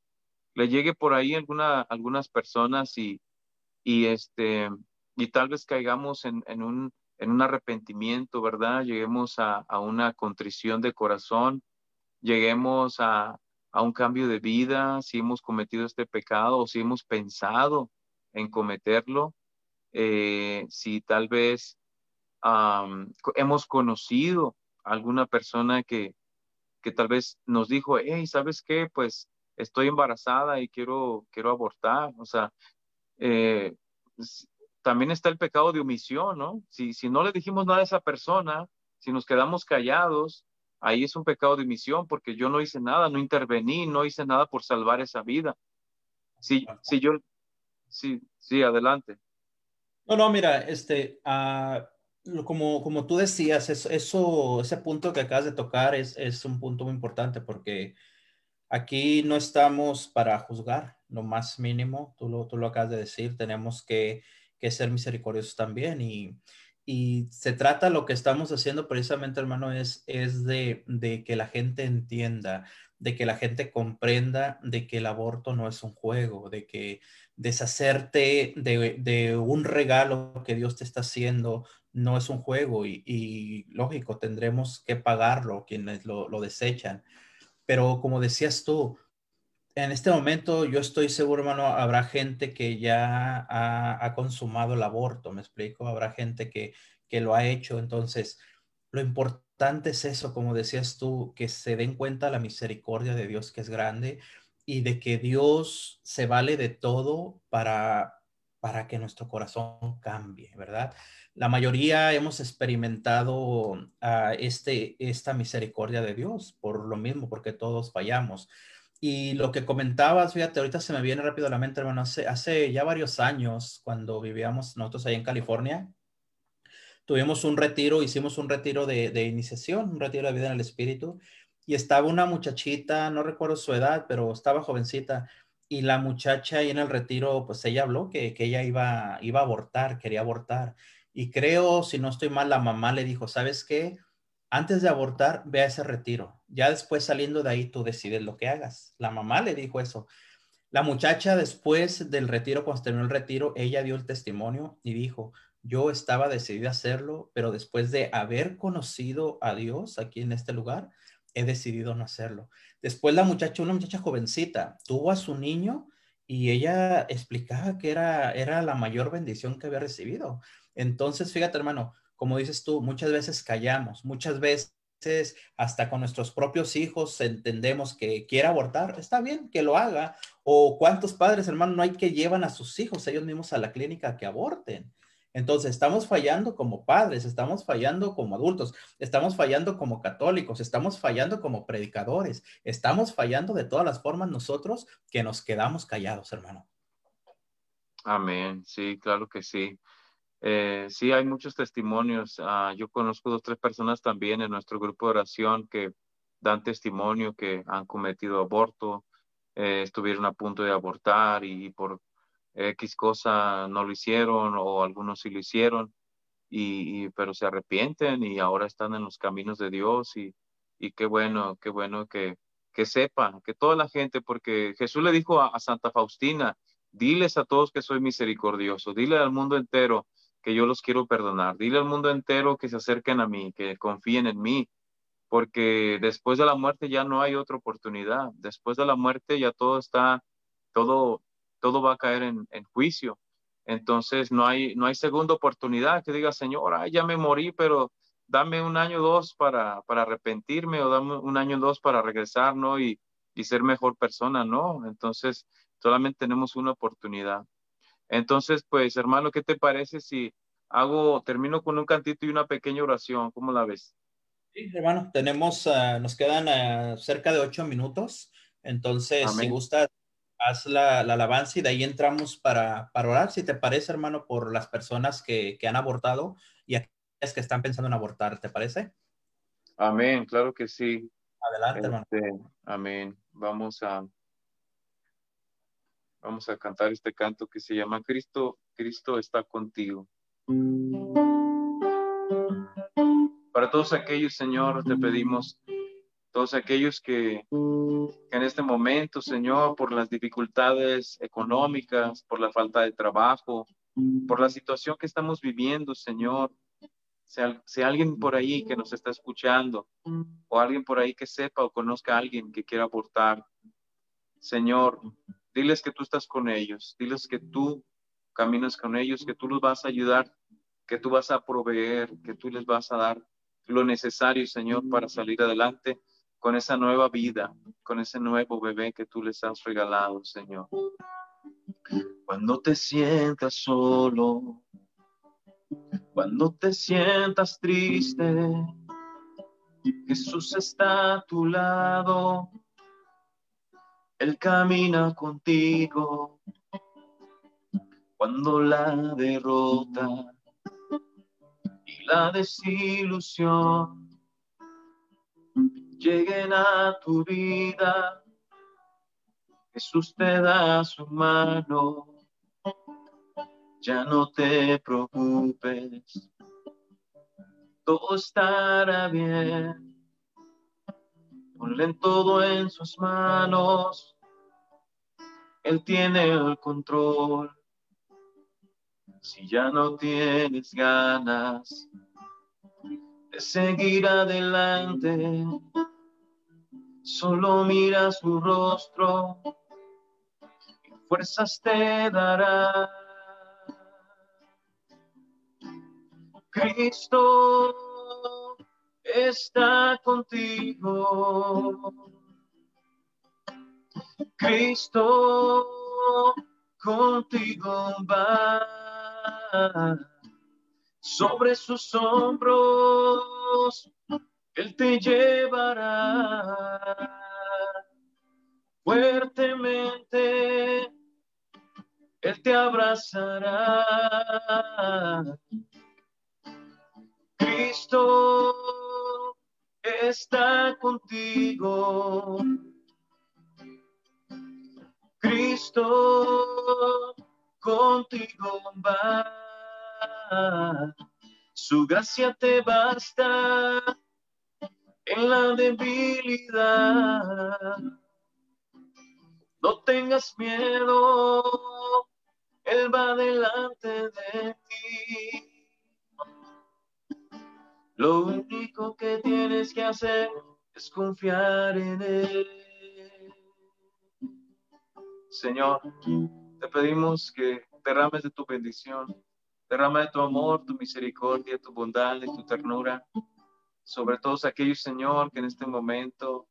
le llegue por ahí alguna, algunas personas y, y, este, y tal vez caigamos en, en, un, en un arrepentimiento, ¿verdad? Lleguemos a, a una contrición de corazón, lleguemos a, a un cambio de vida, si hemos cometido este pecado o si hemos pensado en cometerlo, eh, si tal vez hemos conocido a alguna persona que, que tal vez nos dijo, hey, ¿sabes qué? Pues estoy embarazada y quiero, quiero abortar. O sea, eh, también está el pecado de omisión, ¿no? Si, si no le dijimos nada a esa persona, Si nos quedamos callados, ahí es un pecado de misión porque yo no hice nada, no intervení, no hice nada por salvar esa vida. Si, si yo, sí, sí, adelante. No, no, mira, este, uh, como, como tú decías, eso, eso, ese punto que acabas de tocar es, es un punto muy importante porque aquí no estamos para juzgar, lo más mínimo, tú lo, tú lo acabas de decir, tenemos que, que ser misericordiosos también y, y se trata, lo que estamos haciendo precisamente, hermano, es, es de, de que la gente entienda, de que la gente comprenda de que el aborto no es un juego, de que deshacerte de, de, un regalo que Dios te está haciendo no es un juego y, lógico, tendremos que pagarlo quienes lo, desechan. Pero como decías tú, en este momento yo estoy seguro, hermano, habrá gente que ya ha, consumado el aborto, me explico, habrá gente que, que lo ha hecho. Entonces, lo importante es eso, como decías tú, que se den cuenta la misericordia de Dios que es grande y de que Dios se vale de todo para, para que nuestro corazón cambie, ¿verdad? la mayoría hemos experimentado uh, este, esta misericordia de Dios por lo mismo, porque todos fallamos. Y lo que comentabas, fíjate, ahorita se me viene rápido a la mente, hermano, hace, ya varios años, cuando vivíamos nosotros ahí en California, tuvimos un retiro, hicimos un retiro de, de iniciación, un retiro de vida en el Espíritu, y estaba una muchachita, no recuerdo su edad, pero estaba jovencita, y la muchacha ahí en el retiro, pues ella habló que, que ella iba, iba a abortar, quería abortar. Y creo, si no estoy mal, la mamá le dijo, ¿sabes qué? Antes de abortar, ve a ese retiro. Ya después saliendo de ahí, tú decides lo que hagas. La mamá le dijo eso. La muchacha después del retiro, cuando terminó el retiro, ella dio el testimonio y dijo, yo estaba decidida a hacerlo, pero después de haber conocido a Dios aquí en este lugar, he decidido no hacerlo. Después la muchacha, una muchacha jovencita, tuvo a su niño y ella explicaba que era, era la mayor bendición que había recibido. Entonces, fíjate, hermano, como dices tú, muchas veces callamos, muchas veces hasta con nuestros propios hijos entendemos que quiere abortar, está bien que lo haga. O cuántos padres, hermano, no hay que llevan a sus hijos ellos mismos a la clínica que aborten. Entonces, estamos fallando como padres, estamos fallando como adultos, estamos fallando como católicos, estamos fallando como predicadores, estamos fallando de todas las formas nosotros que nos quedamos callados, hermano. Amén, sí, claro que sí. Eh, sí, hay muchos testimonios. Ah, yo conozco dos, tres personas también en nuestro grupo de oración que dan testimonio que han cometido aborto, eh, estuvieron a punto de abortar y, por X cosa no lo hicieron o algunos sí lo hicieron, y, pero se arrepienten y ahora están en los caminos de Dios y, qué bueno, qué bueno que, que sepan, que toda la gente, porque Jesús le dijo a Santa Faustina, diles a todos que soy misericordioso, dile al mundo entero que yo los quiero perdonar. Dile al mundo entero que se acerquen a mí, que confíen en mí, porque después de la muerte ya no hay otra oportunidad. Después de la muerte ya todo está, todo, todo va a caer en, juicio. Entonces no hay, no hay segunda oportunidad que diga, Señor, ya me morí, pero dame un año o dos para, para arrepentirme o dame un año o dos para regresar, ¿no? Y, y ser mejor persona, ¿no? Entonces solamente tenemos una oportunidad. Entonces, pues, hermano, ¿qué te parece si hago, termino con un cantito y una pequeña oración? ¿Cómo la ves? Sí, hermano, tenemos, uh, nos quedan uh, cerca de ocho minutos. Entonces, Amén. si gusta, haz la, la, alabanza y de ahí entramos para, para orar, si te parece, hermano, por las personas que, que han abortado y aquellas que están pensando en abortar, ¿te parece? Amén, claro que sí. Adelante, este, hermano. Amén. Vamos a Vamos a cantar este canto que se llama Cristo, Cristo está contigo. Para todos aquellos, Señor, te pedimos, todos aquellos que, en este momento, Señor, por las dificultades económicas, por la falta de trabajo, por la situación que estamos viviendo, Señor, sea, alguien por ahí que nos está escuchando o alguien por ahí que sepa o conozca a alguien que quiera aportar, Señor, Diles que tú estás con ellos, diles que tú caminas con ellos, que tú los vas a ayudar, que tú vas a proveer, que tú les vas a dar lo necesario, Señor, para salir adelante con esa nueva vida, con ese nuevo bebé que tú les has regalado, Señor. Cuando te sientas solo, cuando te sientas triste, Jesús está a tu lado, Él camina contigo. Cuando la derrota y la desilusión lleguen a tu vida, Jesús te da su mano. Ya no te preocupes, todo estará bien. Ponle todo en sus manos. Él tiene el control. Si ya no tienes ganas de seguir adelante, solo mira su rostro y fuerzas te dará. Cristo está contigo. Cristo contigo va. Sobre sus hombros Él te llevará fuertemente. Él te abrazará. Cristo está contigo. Cristo contigo va. Su gracia te basta en la debilidad. No tengas miedo, Él va delante de ti. Lo único que tienes que hacer es confiar en Él. Señor, te pedimos que derrames de tu bendición, derrama de tu amor, tu misericordia, tu bondad y tu ternura sobre todos aquellos, Señor, que en este momento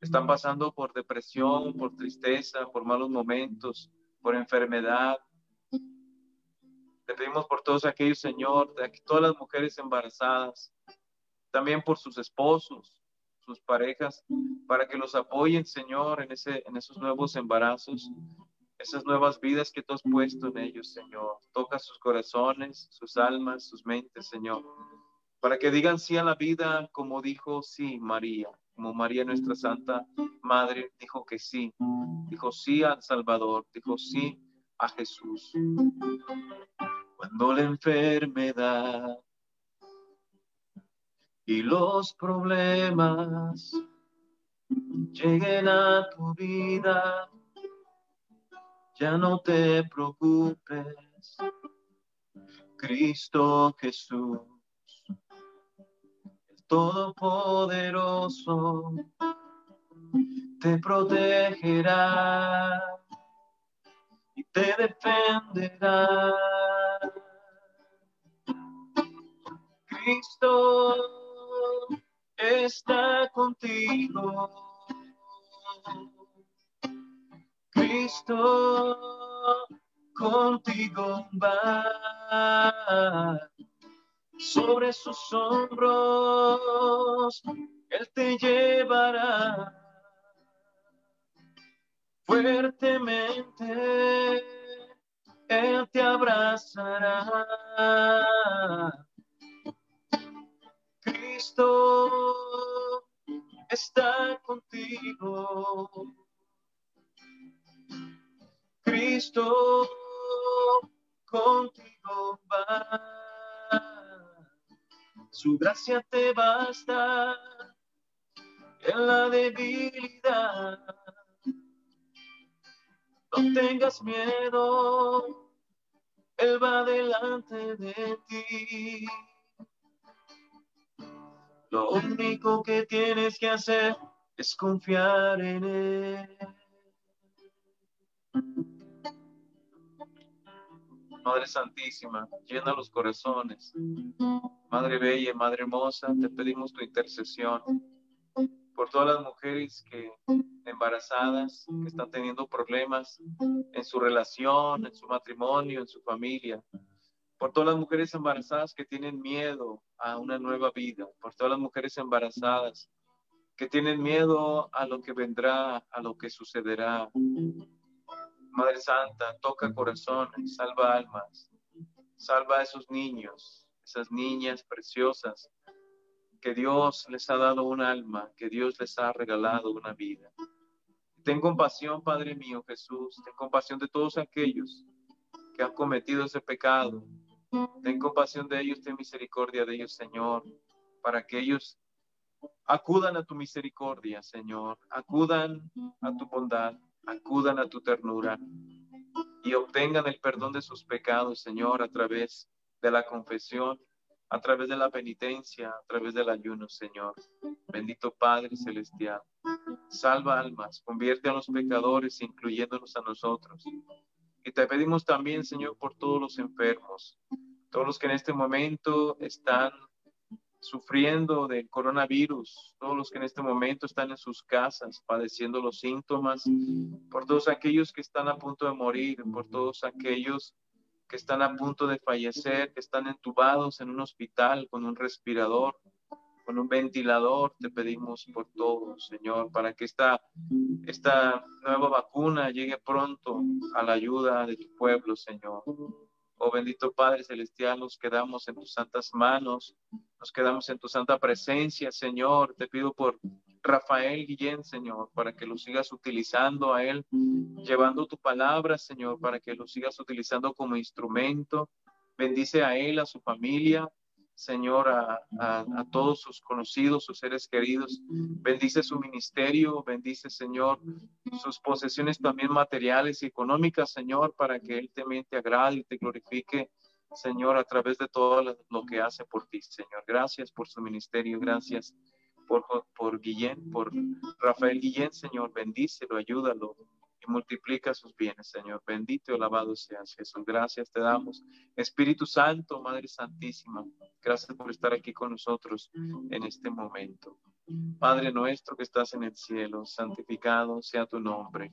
están pasando por depresión, por tristeza, por malos momentos, por enfermedad. Te pedimos por todos aquellos, Señor, de todas las mujeres embarazadas, también por sus esposos, sus parejas, para que los apoyen, Señor, en, ese, en esos nuevos embarazos, esas nuevas vidas que tú has puesto en ellos, Señor. Toca sus corazones, sus almas, sus mentes, Señor, para que digan sí a la vida como dijo sí María, como María nuestra Santa Madre dijo que sí, dijo sí al Salvador, dijo sí a Jesús. Cuando la enfermedad y los problemas lleguen a tu vida, ya no te preocupes, Cristo Jesús, el Todopoderoso, te protegerá y te defenderá. Cristo está contigo. Cristo contigo va. Sobre sus hombros Él te llevará fuertemente. Él te abrazará Cristo contigo. Cristo contigo va. Su gracia te basta en la debilidad. No tengas miedo, Él va delante de ti. Lo único que tienes que hacer es confiar en Él. Madre Santísima, llena los corazones. Madre Bella, Madre Hermosa, te pedimos tu intercesión por todas las mujeres que embarazadas, que están teniendo problemas en su relación, en su matrimonio, en su familia. por todas las mujeres embarazadas que tienen miedo a una nueva vida, por todas las mujeres embarazadas que tienen miedo a lo que vendrá, a lo que sucederá. Madre Santa, toca corazones, salva almas, salva a esos niños, esas niñas preciosas, que Dios les ha dado un alma, que Dios les ha regalado una vida. Ten compasión, Padre mío Jesús, ten compasión de todos aquellos que han cometido ese pecado. Ten compasión de ellos, ten misericordia de ellos, Señor, para que ellos acudan a tu misericordia, Señor, acudan a tu bondad, acudan a tu ternura y obtengan el perdón de sus pecados, Señor, a través de la confesión, a través de la penitencia, a través del ayuno, Señor. Bendito Padre Celestial, salva almas, convierte a los pecadores, incluyéndonos a nosotros. Y te pedimos también, Señor, por todos los enfermos, todos los que en este momento están sufriendo del coronavirus, todos los que en este momento están en sus casas padeciendo los síntomas, por todos aquellos que están a punto de morir, por todos aquellos que están a punto de fallecer, que están entubados en un hospital con un respirador, con un ventilador, te pedimos por todos, Señor, para que esta, esta nueva vacuna llegue pronto a la ayuda de tu pueblo, Señor. Oh bendito Padre Celestial, nos quedamos en tus santas manos, nos quedamos en tu santa presencia, Señor. Te pido por Rafael Guillén, Señor, para que lo sigas utilizando a él, llevando tu palabra, Señor, para que lo sigas utilizando como instrumento. Bendice a él, a su familia, Señor, a, todos sus conocidos, sus seres queridos. Bendice su ministerio, bendice, Señor, sus posesiones también materiales y económicas, Señor, para que Él también te agrade y te glorifique, Señor, a través de todo lo que hace por ti, Señor. Gracias por su ministerio, gracias por, por Guillén, por Rafael Guillén, Señor. Bendícelo, ayúdalo, multiplica sus bienes, Señor. Bendito y alabado seas, Jesús. Gracias te damos. Espíritu Santo, Madre Santísima, gracias por estar aquí con nosotros en este momento. Padre nuestro que estás en el cielo, santificado sea tu nombre.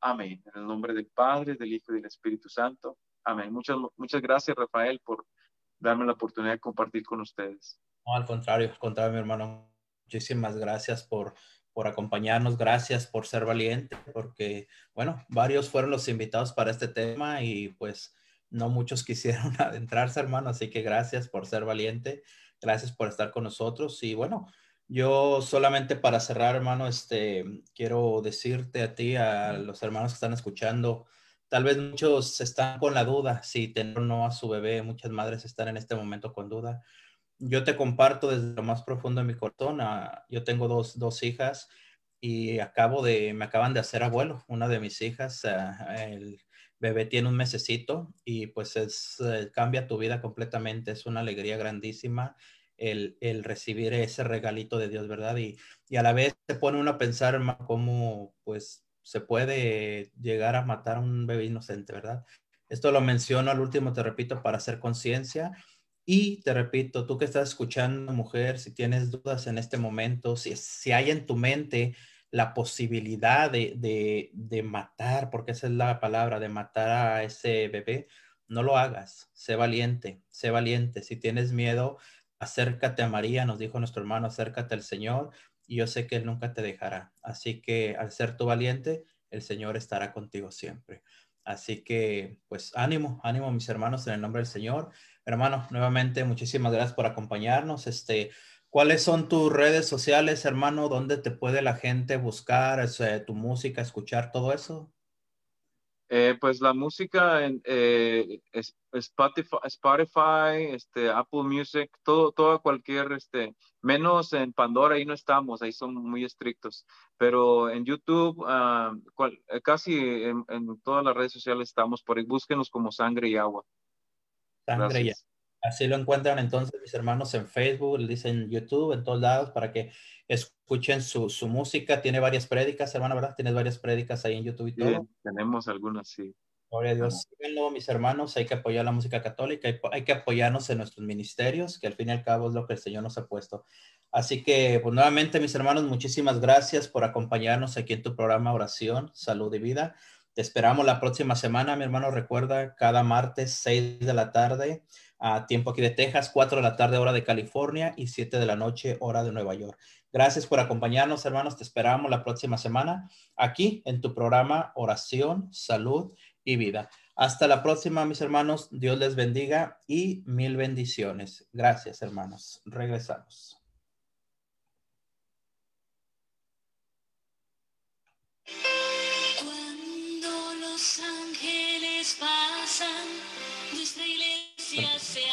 Amén. En el nombre del Padre, del Hijo y del Espíritu Santo. Amén. Muchas, muchas gracias, Rafael, por darme la oportunidad de compartir con ustedes. No, al contrario, al contrario, mi hermano. Muchísimas gracias por, por acompañarnos, gracias por ser valiente, porque, bueno, varios fueron los invitados para este tema y pues no muchos quisieron adentrarse, hermano, así que gracias por ser valiente, gracias por estar con nosotros y bueno, yo solamente para cerrar, hermano, este, quiero decirte a ti, a los hermanos que están escuchando, tal vez muchos están con la duda si tener o no a su bebé, muchas madres están en este momento con duda. Yo te comparto desde lo más profundo de mi corazón, ah, yo tengo dos, dos, hijas y acabo de, me acaban de hacer abuelo, una de mis hijas, ah, el bebé tiene un mesecito y pues es, eh, cambia tu vida completamente, es una alegría grandísima el, recibir ese regalito de Dios, ¿verdad? Y, a la vez se pone uno a pensar cómo, pues, se puede llegar a matar a un bebé inocente, ¿verdad? Esto lo menciono al último, te repito, para hacer conciencia. Y te repito, tú que estás escuchando, mujer, si tienes dudas en este momento, si, si hay en tu mente la posibilidad de, de, de matar, porque esa es la palabra, de matar a ese bebé, no lo hagas, sé valiente, sé valiente. Si tienes miedo, acércate a María, nos dijo nuestro hermano, acércate al Señor y yo sé que Él nunca te dejará. Así que al ser tu valiente, el Señor estará contigo siempre. Así que, pues ánimo, ánimo mis hermanos en el nombre del Señor. Hermano, nuevamente muchísimas gracias por acompañarnos. Este, ¿cuáles son tus redes sociales, hermano? ¿Dónde te puede la gente buscar tu música, escuchar todo eso? Eh, pues la música en eh, Spotify, Spotify, este, Apple Music, todo, todo cualquier, este, menos en Pandora, ahí no estamos, ahí son muy estrictos, pero en YouTube, ah, eh, casi en, todas las redes sociales estamos, por ahí búsquenos como Sangre y Agua. Sangre y Así lo encuentran entonces mis hermanos en Facebook, le dicen YouTube, en todos lados, para que escuchen su, su música. Tiene varias prédicas, hermano, ¿verdad? Tienes varias prédicas ahí en YouTube y todo. tenemos algunas, sí. Gloria a Dios. Síganlo, mis hermanos. Hay que apoyar la música católica. Hay, hay, que apoyarnos en nuestros ministerios, que al fin y al cabo es lo que el Señor nos ha puesto. Así que, pues nuevamente, mis hermanos, muchísimas gracias por acompañarnos aquí en tu programa Oración, Salud y Vida. Te esperamos la próxima semana, mi hermano. Recuerda, cada martes, 6 de la tarde a tiempo aquí de Texas, 4 de la tarde hora de California y 7 de la noche hora de Nueva York. Gracias por acompañarnos, hermanos. Te esperamos la próxima semana aquí en tu programa Oración, Salud y Vida. Hasta la próxima, mis hermanos. Dios les bendiga y mil bendiciones. Gracias, hermanos. Regresamos. yes.